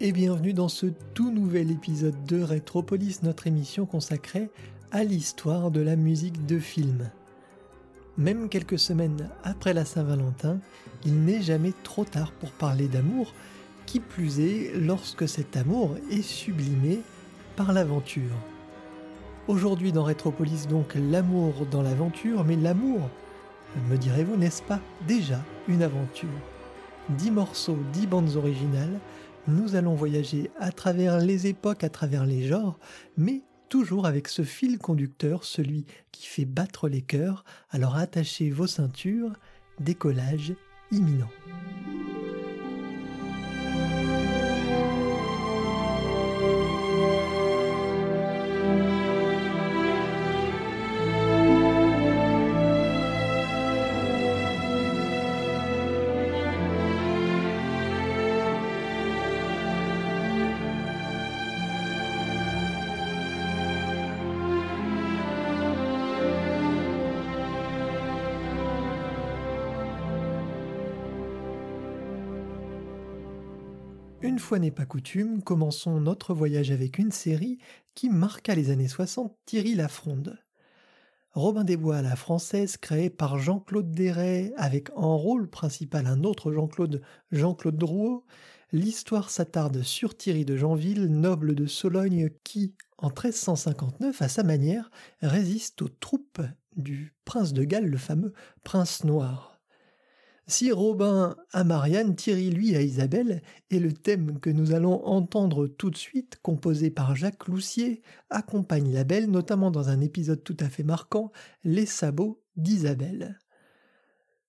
et bienvenue dans ce tout nouvel épisode de Retropolis, notre émission consacrée à l'histoire de la musique de film. Même quelques semaines après la Saint-Valentin, il n'est jamais trop tard pour parler d'amour, qui plus est lorsque cet amour est sublimé par l'aventure. Aujourd'hui dans Retropolis donc l'amour dans l'aventure, mais l'amour, me direz-vous, n'est-ce pas déjà une aventure? Dix morceaux, dix bandes originales, nous allons voyager à travers les époques, à travers les genres, mais toujours avec ce fil conducteur, celui qui fait battre les cœurs, alors attachez vos ceintures, décollage imminent. Une fois n'est pas coutume, commençons notre voyage avec une série qui marqua les années 60 Thierry Lafronde. Robin des Bois à la française, créé par Jean-Claude Deray, avec en rôle principal un autre Jean-Claude, Jean-Claude Drouot, l'histoire s'attarde sur Thierry de Janville, noble de Sologne, qui, en 1359, à sa manière, résiste aux troupes du prince de Galles, le fameux prince noir. Si Robin a Marianne, Thierry lui à Isabelle, et le thème que nous allons entendre tout de suite, composé par Jacques Loussier, accompagne la belle, notamment dans un épisode tout à fait marquant, Les sabots d'Isabelle.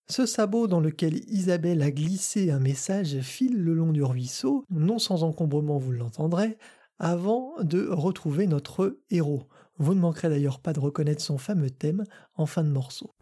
Ce sabot dans lequel Isabelle a glissé un message file le long du ruisseau, non sans encombrement vous l'entendrez, avant de retrouver notre héros. Vous ne manquerez d'ailleurs pas de reconnaître son fameux thème en fin de morceau.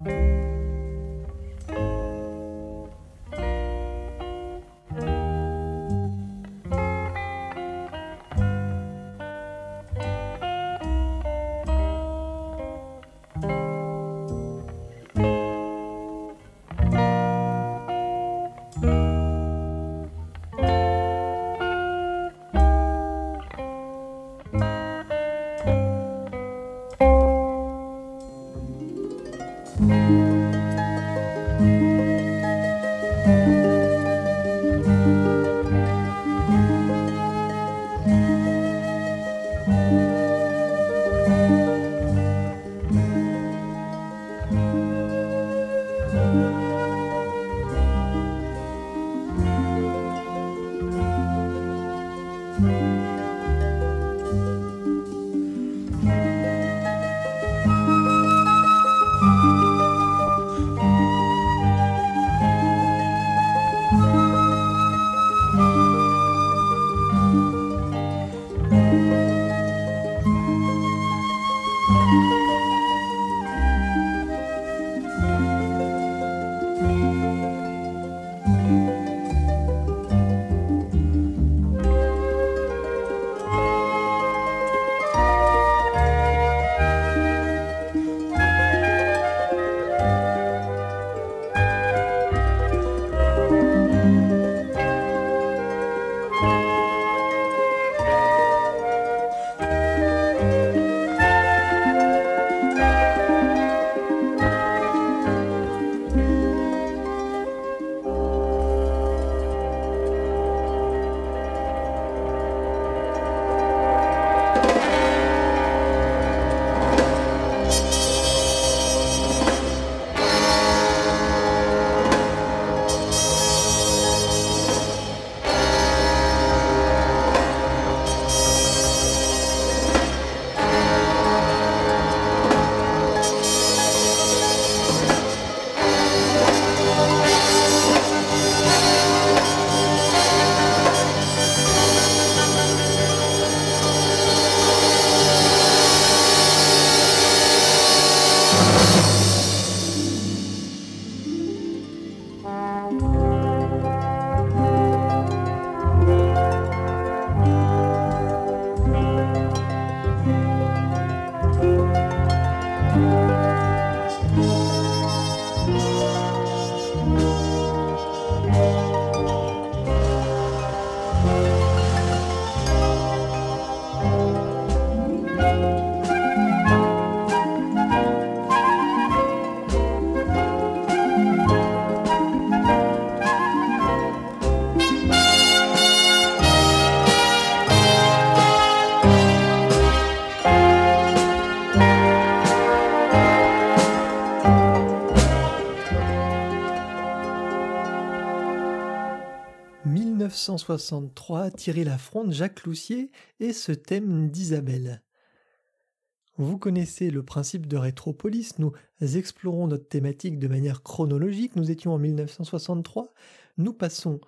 1963, Thierry Lafronde, Jacques Loussier et ce thème d'Isabelle. Vous connaissez le principe de Rétropolis, nous explorons notre thématique de manière chronologique, nous étions en 1963, nous passons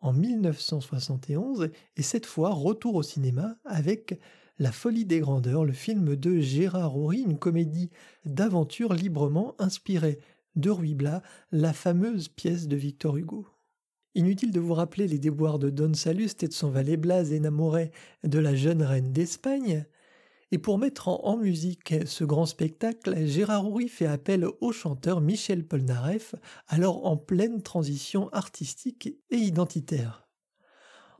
en 1971 et cette fois retour au cinéma avec La folie des grandeurs, le film de Gérard Horry, une comédie d'aventure librement inspirée de Ruy Blas, la fameuse pièce de Victor Hugo. Inutile de vous rappeler les déboires de Don Salluste et de son valet Blas énamoré de la jeune reine d'Espagne, et pour mettre en, musique ce grand spectacle, Gérard Houry fait appel au chanteur Michel Polnareff, alors en pleine transition artistique et identitaire.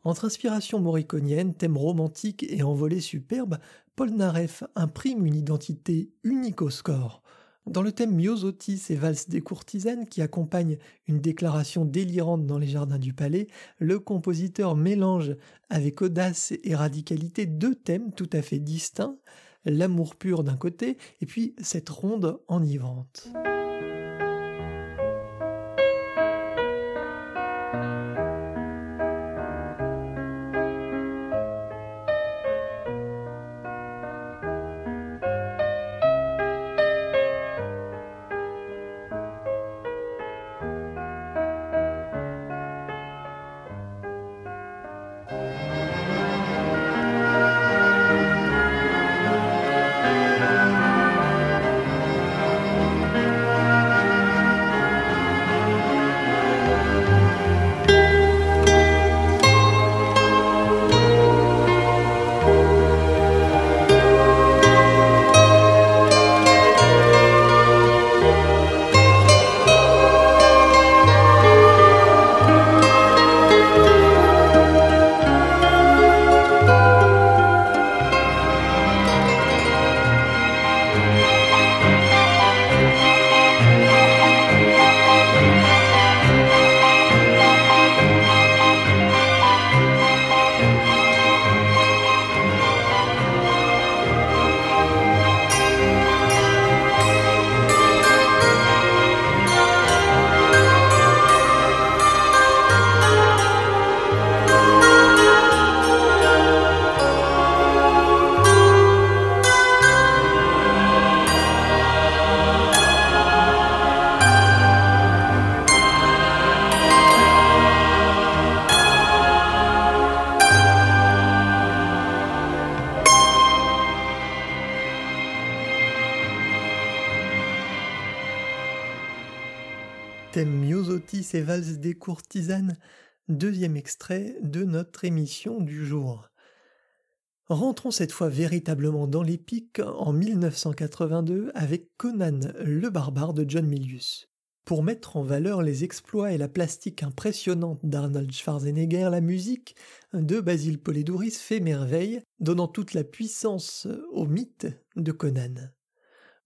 Entre inspiration moriconienne, thème romantique et envolée superbe, Polnareff imprime une identité unique au score, dans le thème Myosotis et valse des courtisanes qui accompagne une déclaration délirante dans les jardins du palais, le compositeur mélange avec audace et radicalité deux thèmes tout à fait distincts, l'amour pur d'un côté et puis cette ronde enivrante. Des courtisanes, deuxième extrait de notre émission du jour. Rentrons cette fois véritablement dans l'épique en 1982 avec Conan le barbare de John Milius. Pour mettre en valeur les exploits et la plastique impressionnante d'Arnold Schwarzenegger, la musique de Basile Poledouris fait merveille, donnant toute la puissance au mythe de Conan.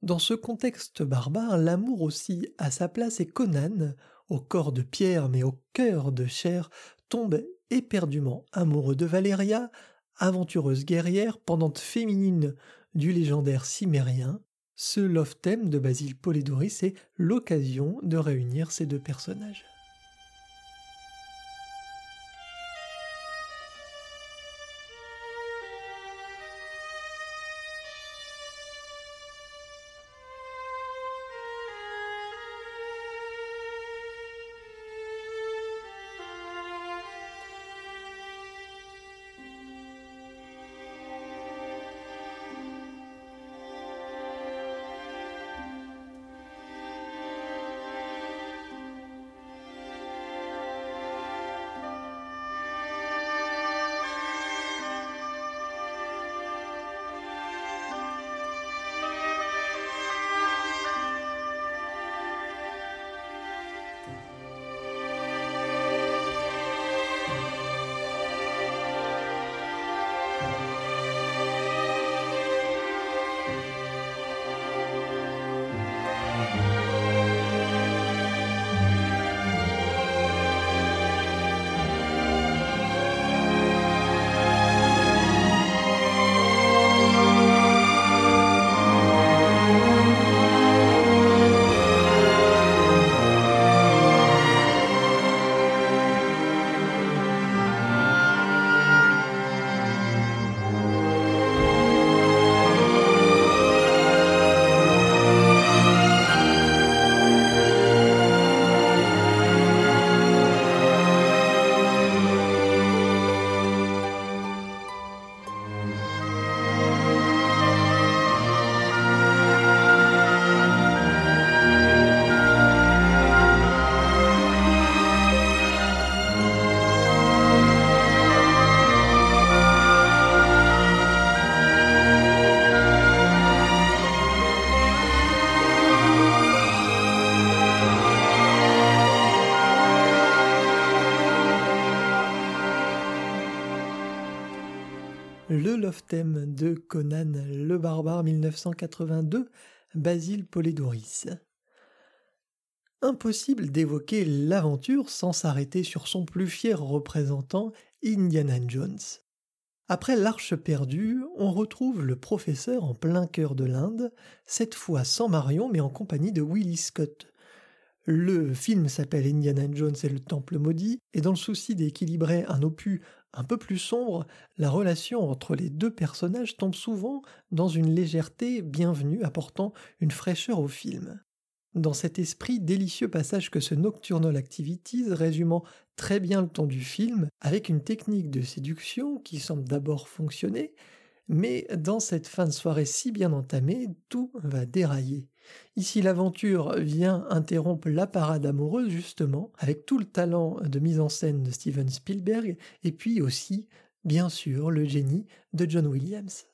Dans ce contexte barbare, l'amour aussi a sa place et Conan, au corps de pierre mais au cœur de chair, tombe éperdument amoureux de Valéria, aventureuse guerrière, pendante féminine du légendaire cimérien. Ce love theme de Basile Polidoris est l'occasion de réunir ces deux personnages. Le love theme de Conan le barbare 1982, Basile Polidoris. Impossible d'évoquer l'aventure sans s'arrêter sur son plus fier représentant, Indiana Jones. Après l'Arche perdue, on retrouve le professeur en plein cœur de l'Inde, cette fois sans Marion mais en compagnie de Willie Scott. Le film s'appelle Indiana Jones et le Temple maudit, et dans le souci d'équilibrer un opus un peu plus sombre, la relation entre les deux personnages tombe souvent dans une légèreté bienvenue apportant une fraîcheur au film. Dans cet esprit délicieux passage que ce Nocturnal Activities résumant très bien le ton du film, avec une technique de séduction qui semble d'abord fonctionner, mais dans cette fin de soirée si bien entamée, tout va dérailler. Ici l'aventure vient interrompre la parade amoureuse justement, avec tout le talent de mise en scène de Steven Spielberg, et puis aussi, bien sûr, le génie de John Williams.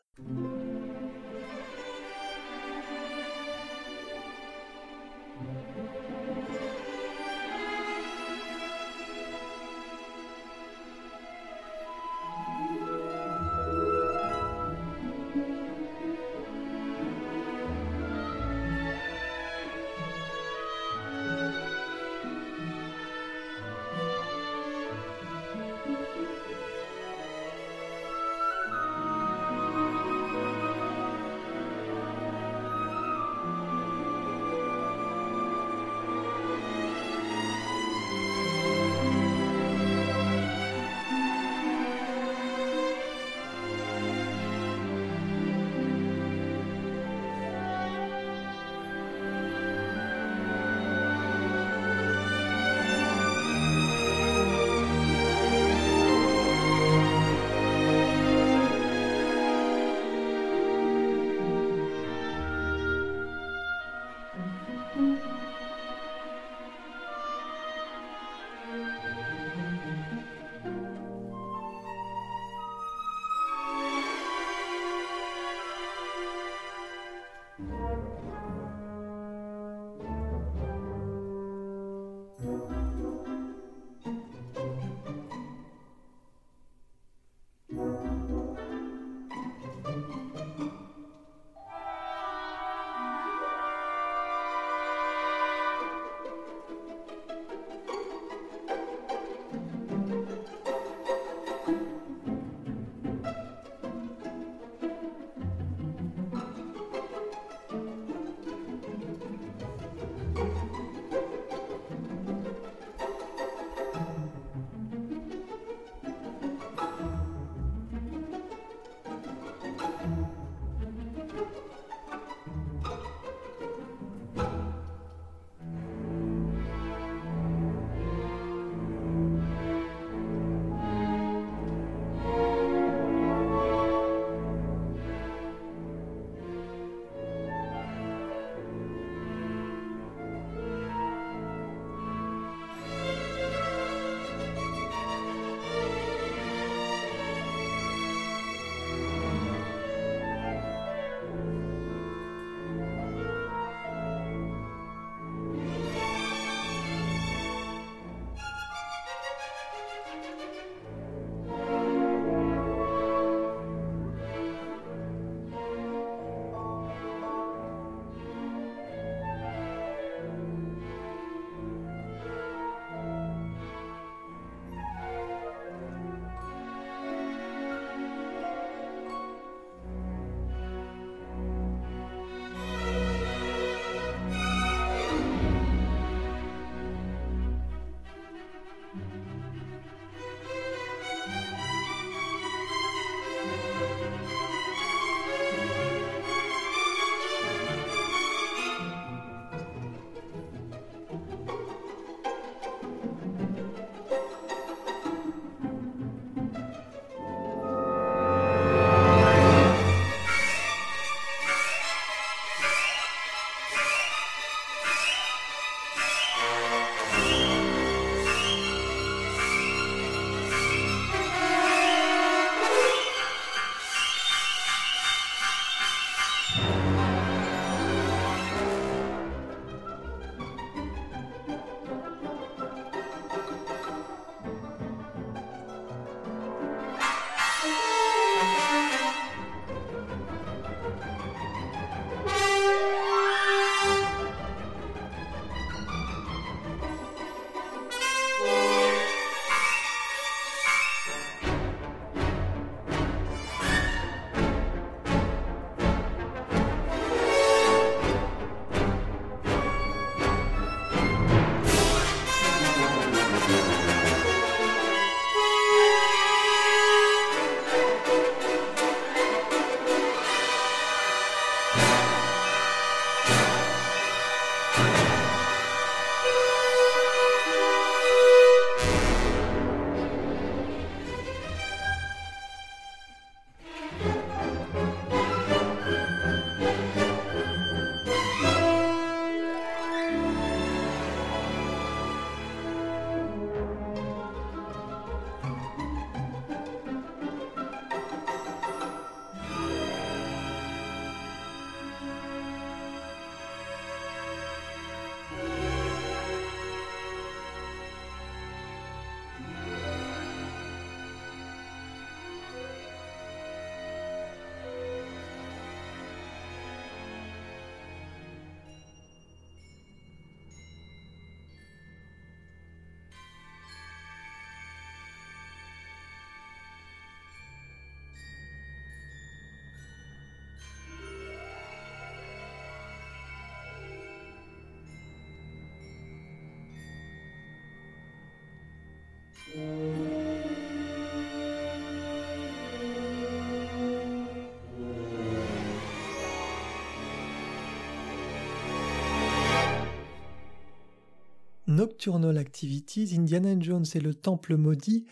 Nocturnal Activities, Indiana Jones et le Temple maudit,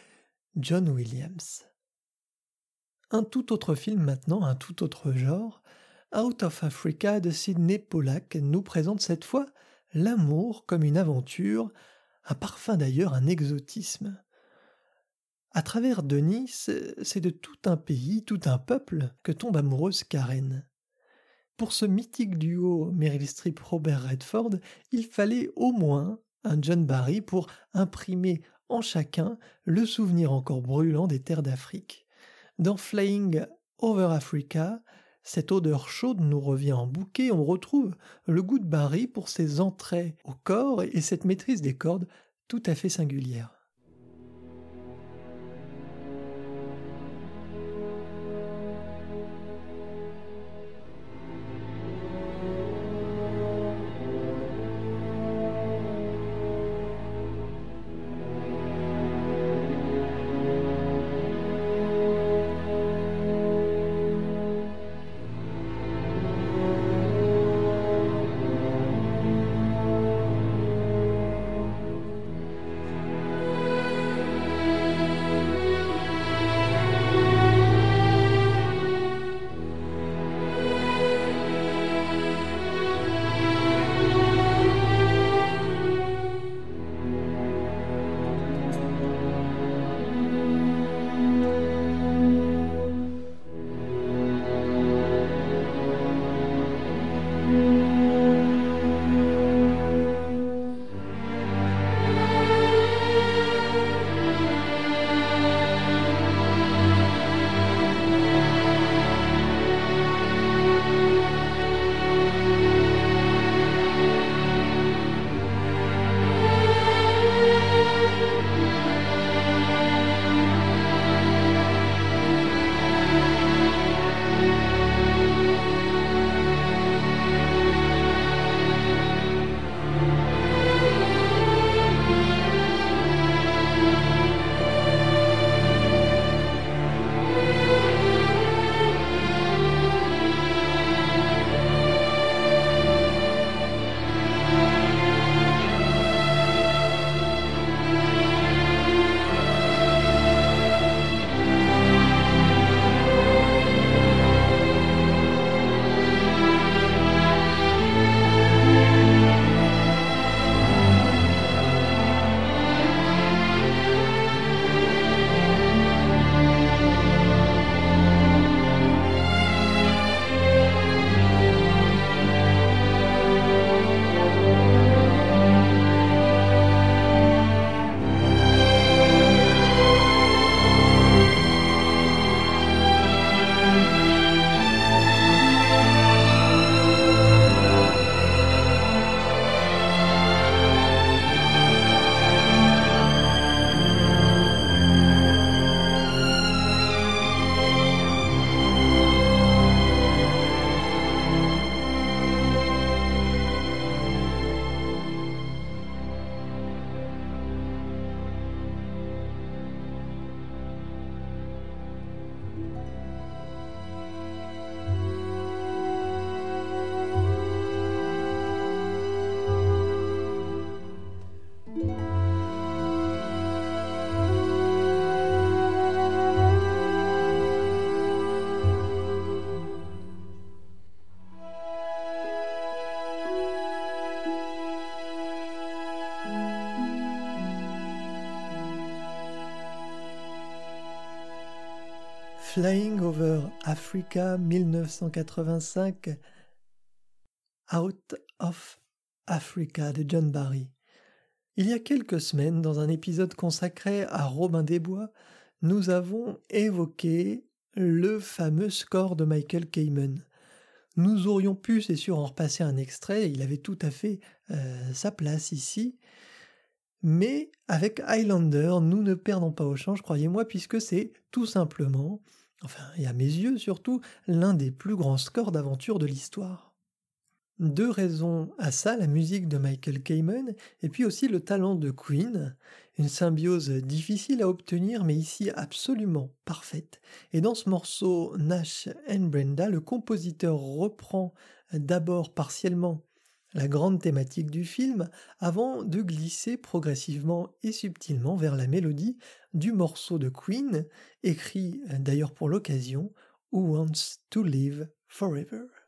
John Williams. Un tout autre film maintenant, un tout autre genre, Out of Africa de Sidney Pollack nous présente cette fois l'amour comme une aventure, un parfum d'ailleurs, un exotisme. À travers Denis, c'est de tout un pays, tout un peuple que tombe amoureuse Karen. Pour ce mythique duo Meryl Streep-Robert Redford, il fallait au moins un John Barry pour imprimer en chacun le souvenir encore brûlant des terres d'Afrique. Dans Flying Over Africa, cette odeur chaude nous revient en bouquet, on retrouve le goût de Barry pour ses entrées au corps et cette maîtrise des cordes tout à fait singulière. Flying Over Africa 1985 Out of Africa de John Barry. Il y a quelques semaines, dans un épisode consacré à Robin des Bois, nous avons évoqué le fameux score de Michael Kamen. Nous aurions pu, c'est sûr, en repasser un extrait, il avait tout à fait euh, sa place ici. Mais avec Highlander, nous ne perdons pas au change, croyez-moi, puisque c'est tout simplement enfin, et à mes yeux surtout, l'un des plus grands scores d'aventure de l'histoire. Deux raisons à ça, la musique de Michael Kamen et puis aussi le talent de Queen, une symbiose difficile à obtenir mais ici absolument parfaite. Et dans ce morceau Nash and Brenda, le compositeur reprend d'abord partiellement la grande thématique du film avant de glisser progressivement et subtilement vers la mélodie du morceau de Queen, écrit d'ailleurs pour l'occasion Who Wants to Live Forever.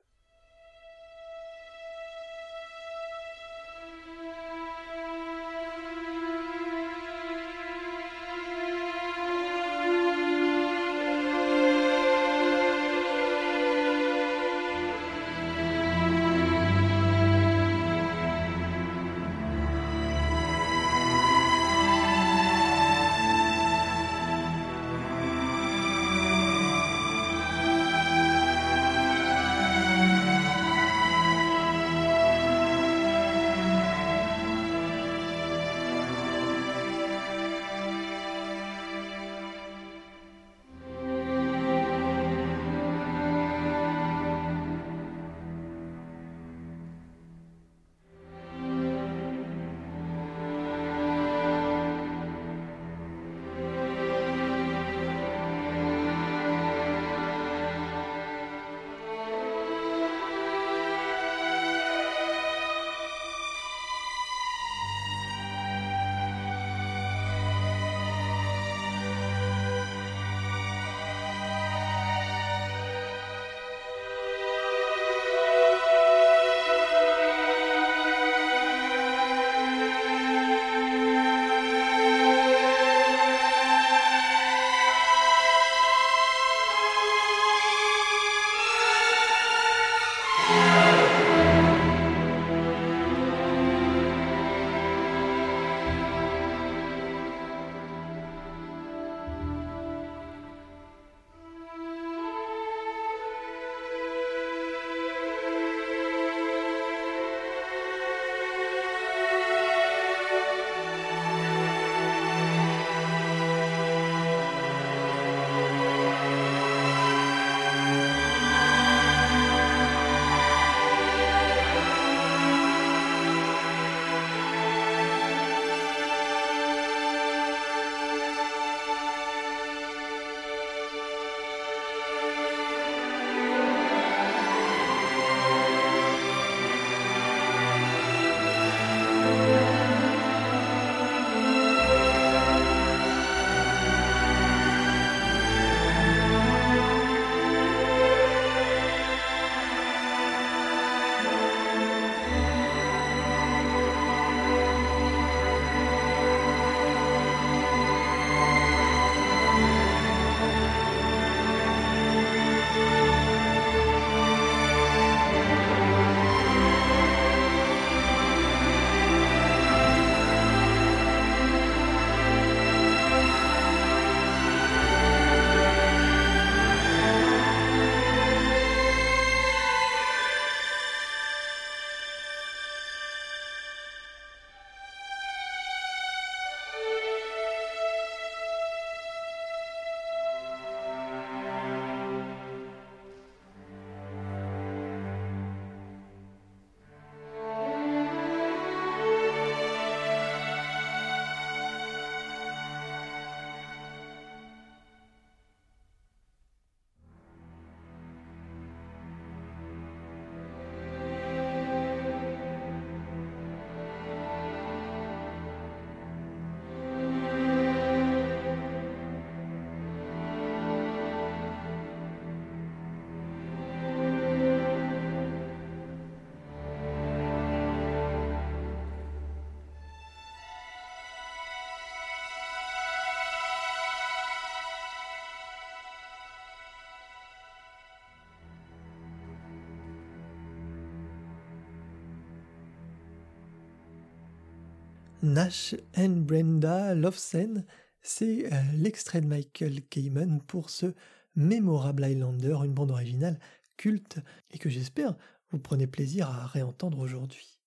Nash and Brenda Love Scene, c'est euh, l'extrait de Michael Kamen pour ce mémorable Highlander, une bande originale culte et que j'espère vous prenez plaisir à réentendre aujourd'hui.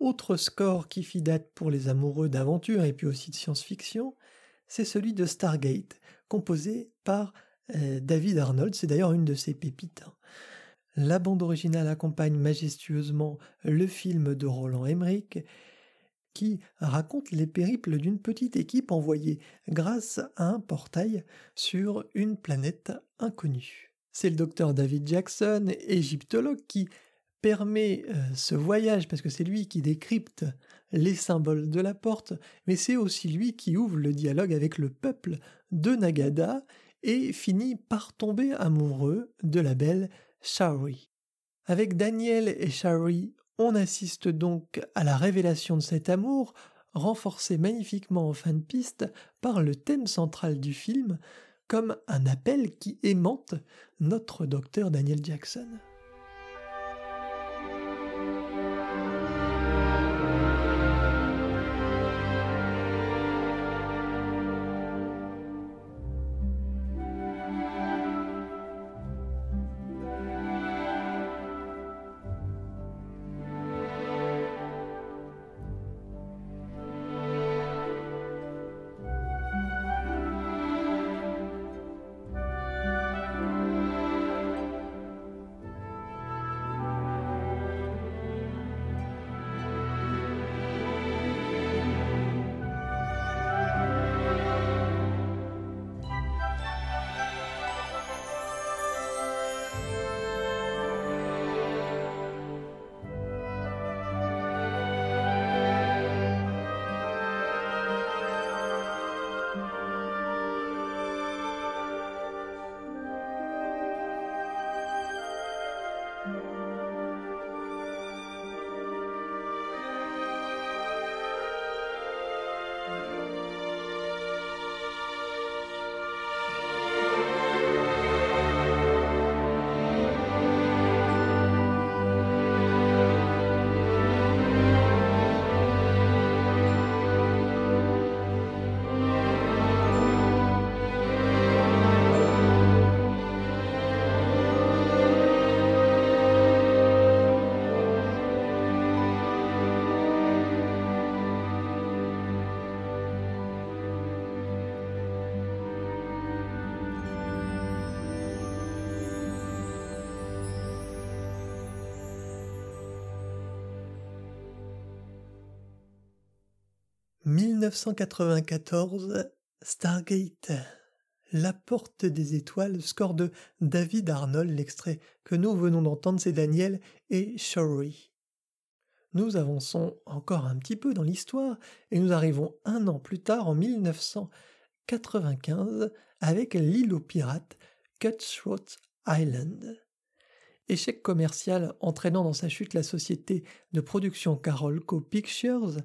Autre score qui fit date pour les amoureux d'aventure et puis aussi de science-fiction, c'est celui de Stargate, composé par euh, David Arnold, c'est d'ailleurs une de ses pépites. Hein. La bande originale accompagne majestueusement le film de Roland Emmerich qui raconte les périples d'une petite équipe envoyée grâce à un portail sur une planète inconnue. C'est le docteur David Jackson, égyptologue, qui permet euh, ce voyage, parce que c'est lui qui décrypte les symboles de la porte, mais c'est aussi lui qui ouvre le dialogue avec le peuple de Nagada et finit par tomber amoureux de la belle Shari. Avec Daniel et Shari, on assiste donc à la révélation de cet amour, renforcé magnifiquement en fin de piste par le thème central du film, comme un appel qui aimante notre docteur Daniel Jackson. 1994, Stargate. La porte des étoiles, score de David Arnold, l'extrait que nous venons d'entendre, c'est Daniel et Shori. Nous avançons encore un petit peu dans l'histoire et nous arrivons un an plus tard, en 1995, avec l'île aux pirates Cutthroat Island. Échec commercial entraînant dans sa chute la société de production Carolco Pictures,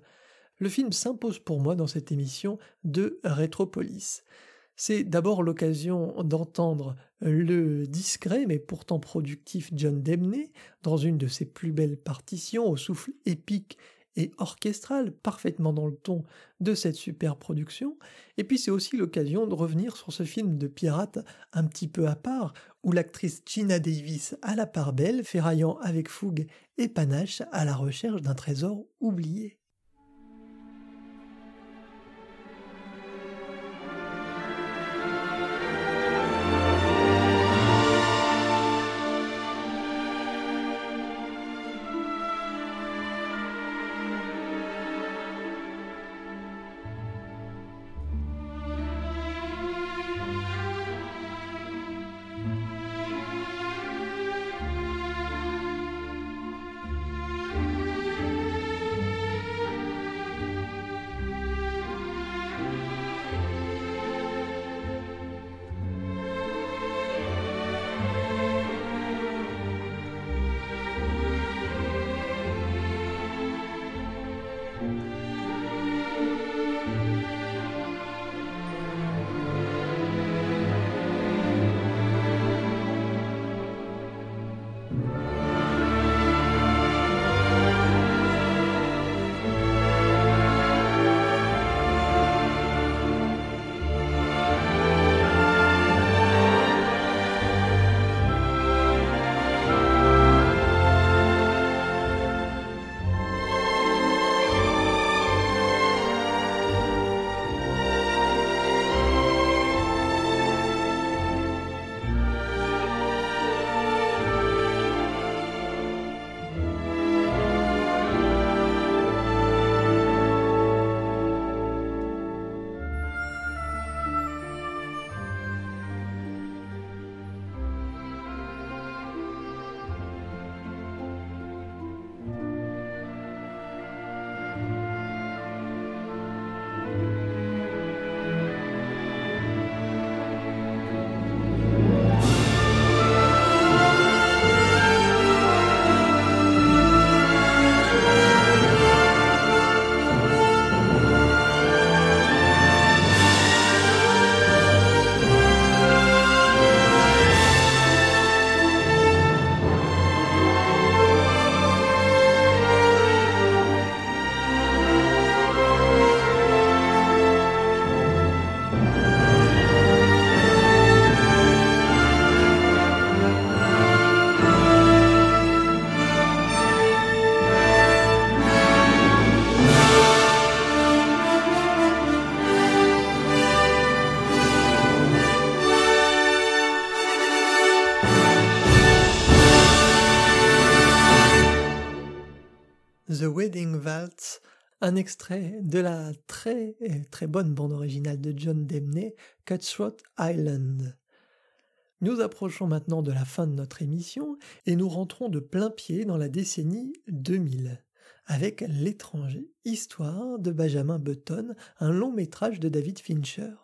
le film s'impose pour moi dans cette émission de Rétropolis. C'est d'abord l'occasion d'entendre le discret mais pourtant productif John Debney dans une de ses plus belles partitions au souffle épique et orchestral, parfaitement dans le ton de cette super production. Et puis c'est aussi l'occasion de revenir sur ce film de pirate un petit peu à part, où l'actrice Gina Davis à la part belle, ferraillant avec fougue et panache à la recherche d'un trésor oublié. Un extrait de la très très bonne bande originale de John Demney, Cutthroat Island. Nous approchons maintenant de la fin de notre émission et nous rentrons de plein pied dans la décennie 2000 avec L'étranger, histoire de Benjamin Button, un long métrage de David Fincher.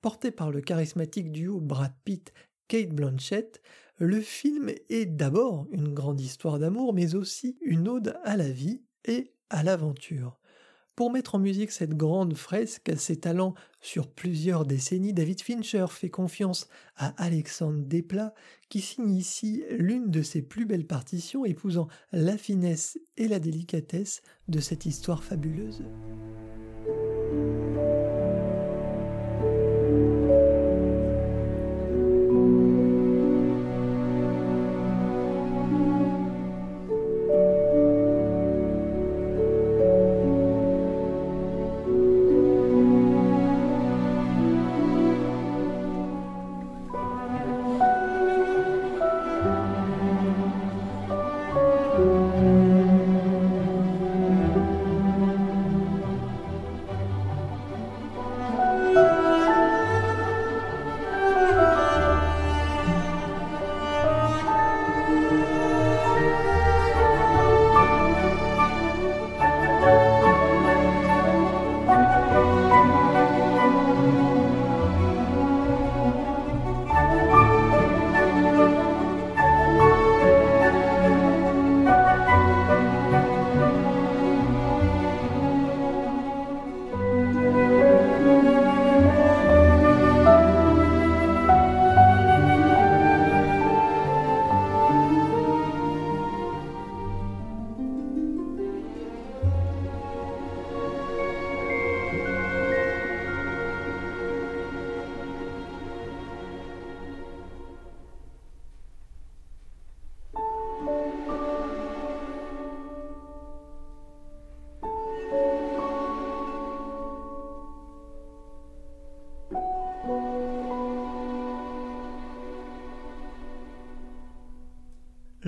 Porté par le charismatique duo Brad Pitt Kate Blanchett, le film est d'abord une grande histoire d'amour, mais aussi une ode à la vie et à l'aventure. Pour mettre en musique cette grande fresque, ses talents sur plusieurs décennies, David Fincher fait confiance à Alexandre Desplat, qui signe ici l'une de ses plus belles partitions, épousant la finesse et la délicatesse de cette histoire fabuleuse.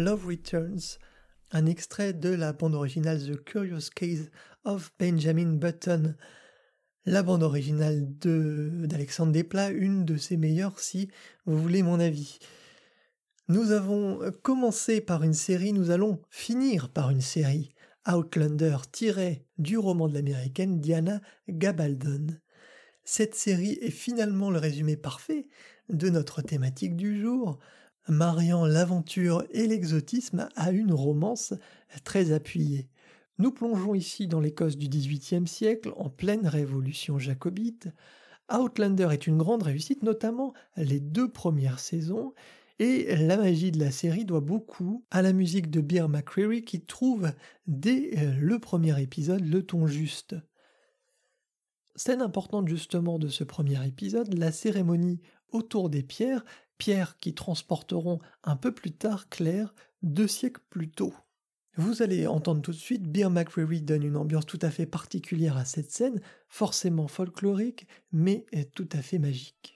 Love Returns, un extrait de la bande originale The Curious Case of Benjamin Button, la bande originale d'Alexandre Desplat, une de ses meilleures si vous voulez mon avis. Nous avons commencé par une série, nous allons finir par une série. Outlander tiré du roman de l'américaine Diana Gabaldon. Cette série est finalement le résumé parfait de notre thématique du jour, mariant l'aventure et l'exotisme à une romance très appuyée. Nous plongeons ici dans l'Écosse du XVIIIe siècle, en pleine révolution jacobite. Outlander est une grande réussite, notamment les deux premières saisons, et la magie de la série doit beaucoup à la musique de Bear McCreary qui trouve dès le premier épisode le ton juste. Scène importante justement de ce premier épisode, la cérémonie autour des pierres pierres qui transporteront un peu plus tard Claire deux siècles plus tôt. Vous allez entendre tout de suite, Beer McCreary donne une ambiance tout à fait particulière à cette scène, forcément folklorique, mais tout à fait magique.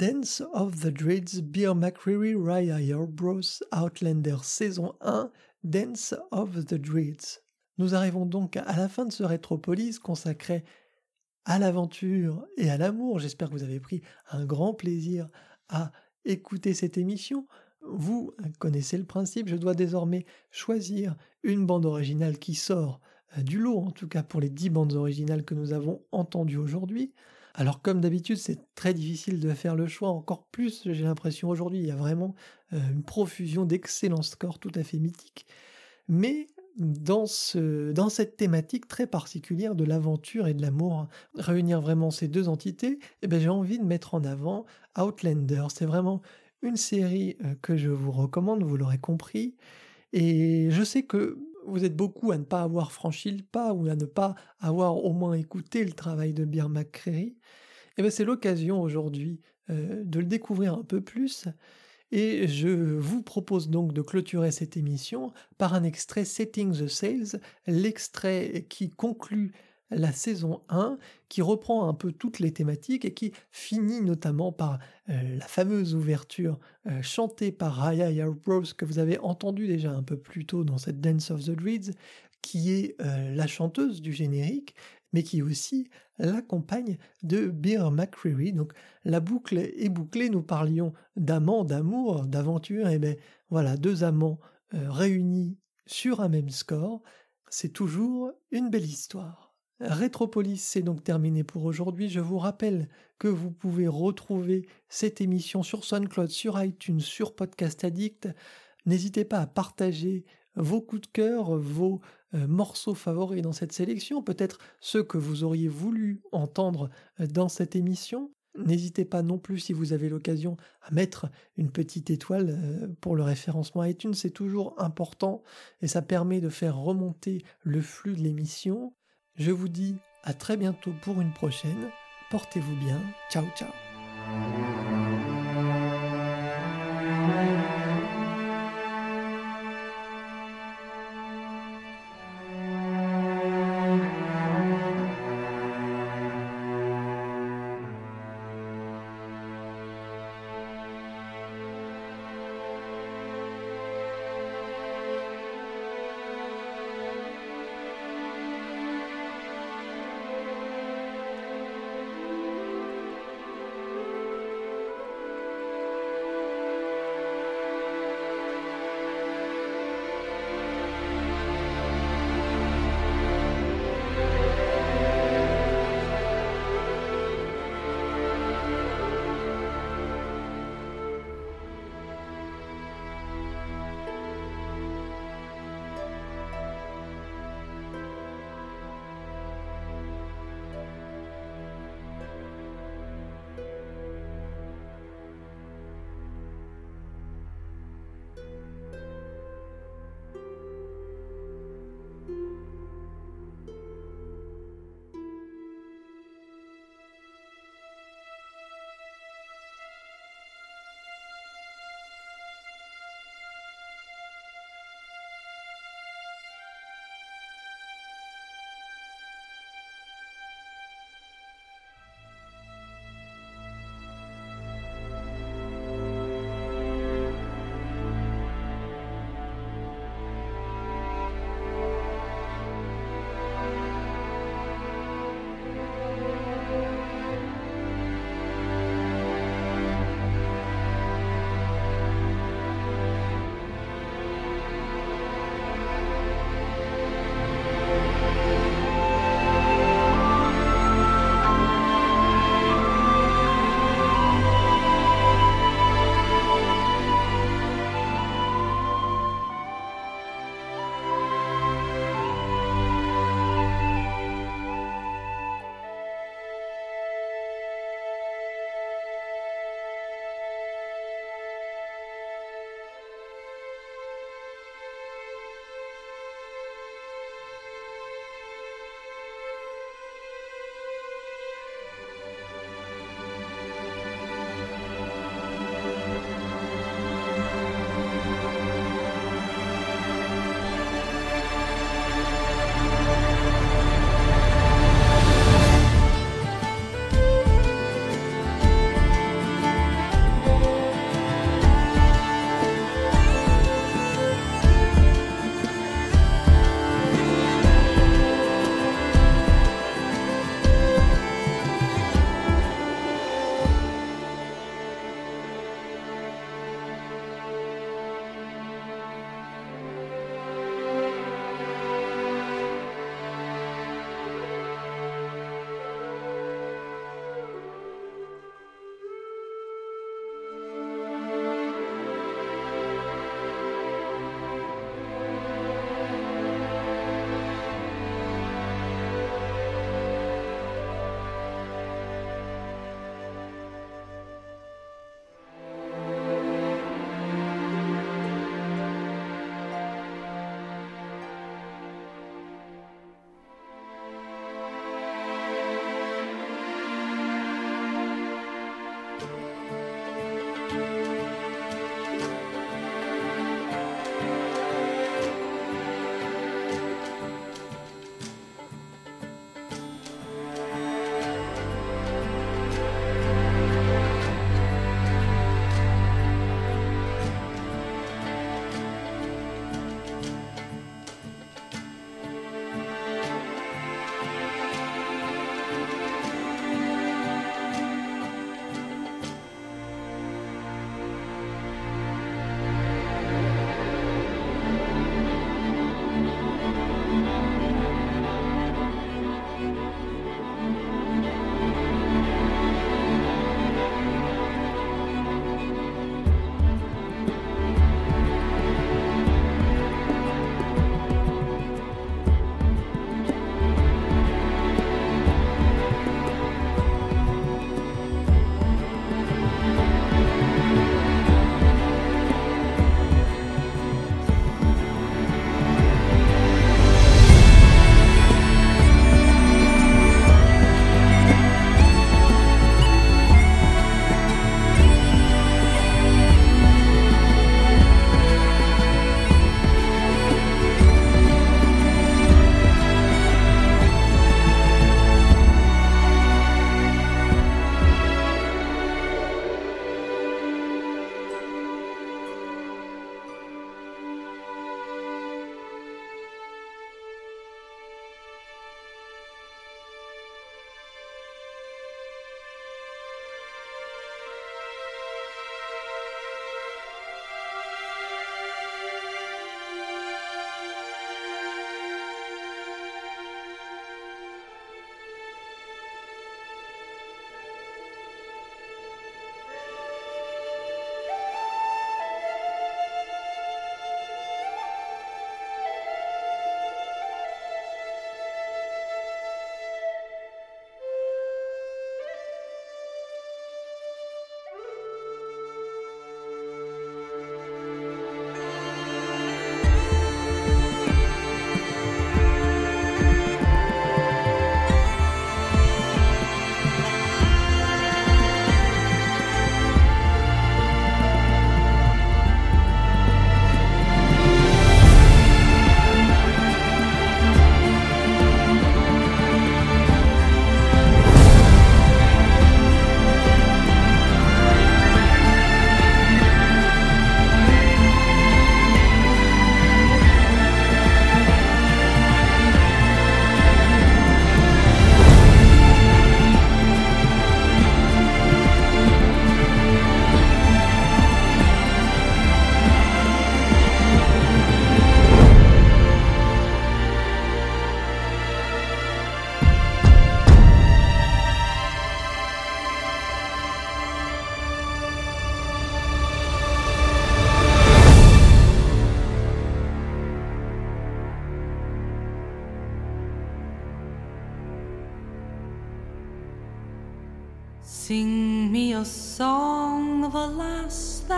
Dance of the Dreads, Beer McCreary, Raya Bros, Outlander saison 1, Dance of the Dreads. Nous arrivons donc à la fin de ce Rétropolis consacré à l'aventure et à l'amour. J'espère que vous avez pris un grand plaisir à écouter cette émission. Vous connaissez le principe, je dois désormais choisir une bande originale qui sort euh, du lot, en tout cas pour les dix bandes originales que nous avons entendues aujourd'hui. Alors comme d'habitude, c'est très difficile de faire le choix, encore plus j'ai l'impression aujourd'hui, il y a vraiment euh, une profusion d'excellents scores tout à fait mythiques. Mais dans, ce, dans cette thématique très particulière de l'aventure et de l'amour, réunir vraiment ces deux entités, eh ben, j'ai envie de mettre en avant Outlander. C'est vraiment une série euh, que je vous recommande, vous l'aurez compris. Et je sais que vous êtes beaucoup à ne pas avoir franchi le pas ou à ne pas avoir au moins écouté le travail de Beer McCreary. Et bien c'est l'occasion aujourd'hui euh, de le découvrir un peu plus. Et je vous propose donc de clôturer cette émission par un extrait Setting the Sales, l'extrait qui conclut la saison 1 qui reprend un peu toutes les thématiques et qui finit notamment par euh, la fameuse ouverture euh, chantée par Raya Yarbrough que vous avez entendu déjà un peu plus tôt dans cette Dance of the Druids qui est euh, la chanteuse du générique mais qui est aussi la compagne de Beer McCreary. Donc la boucle est bouclée, nous parlions d'amants, d'amour, d'aventure, et bien voilà, deux amants réunis sur un même score, c'est toujours une belle histoire. Rétropolis, c'est donc terminé pour aujourd'hui. Je vous rappelle que vous pouvez retrouver cette émission sur SoundCloud, sur iTunes, sur Podcast Addict. N'hésitez pas à partager vos coups de cœur, vos euh, morceaux favoris dans cette sélection, peut-être ceux que vous auriez voulu entendre euh, dans cette émission. N'hésitez pas non plus, si vous avez l'occasion, à mettre une petite étoile euh, pour le référencement iTunes. C'est toujours important et ça permet de faire remonter le flux de l'émission. Je vous dis à très bientôt pour une prochaine. Portez-vous bien. Ciao ciao.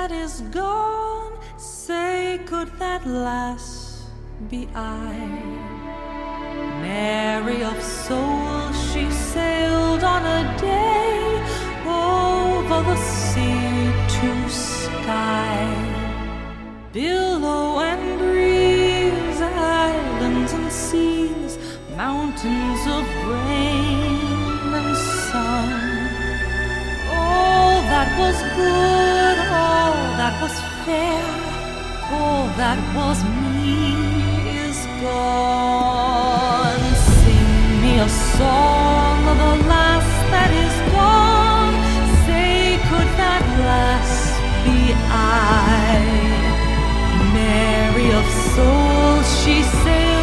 That is gone. Say, could that lass be I? Mary of soul, she sailed on a day over the sea to sky. Billow and breeze, islands and seas, mountains of rain and sun All that was good, all that was fair, all that was me, is gone. Sing me a song of a last that is gone. Say, could that last be I? Mary of soul, she sailed.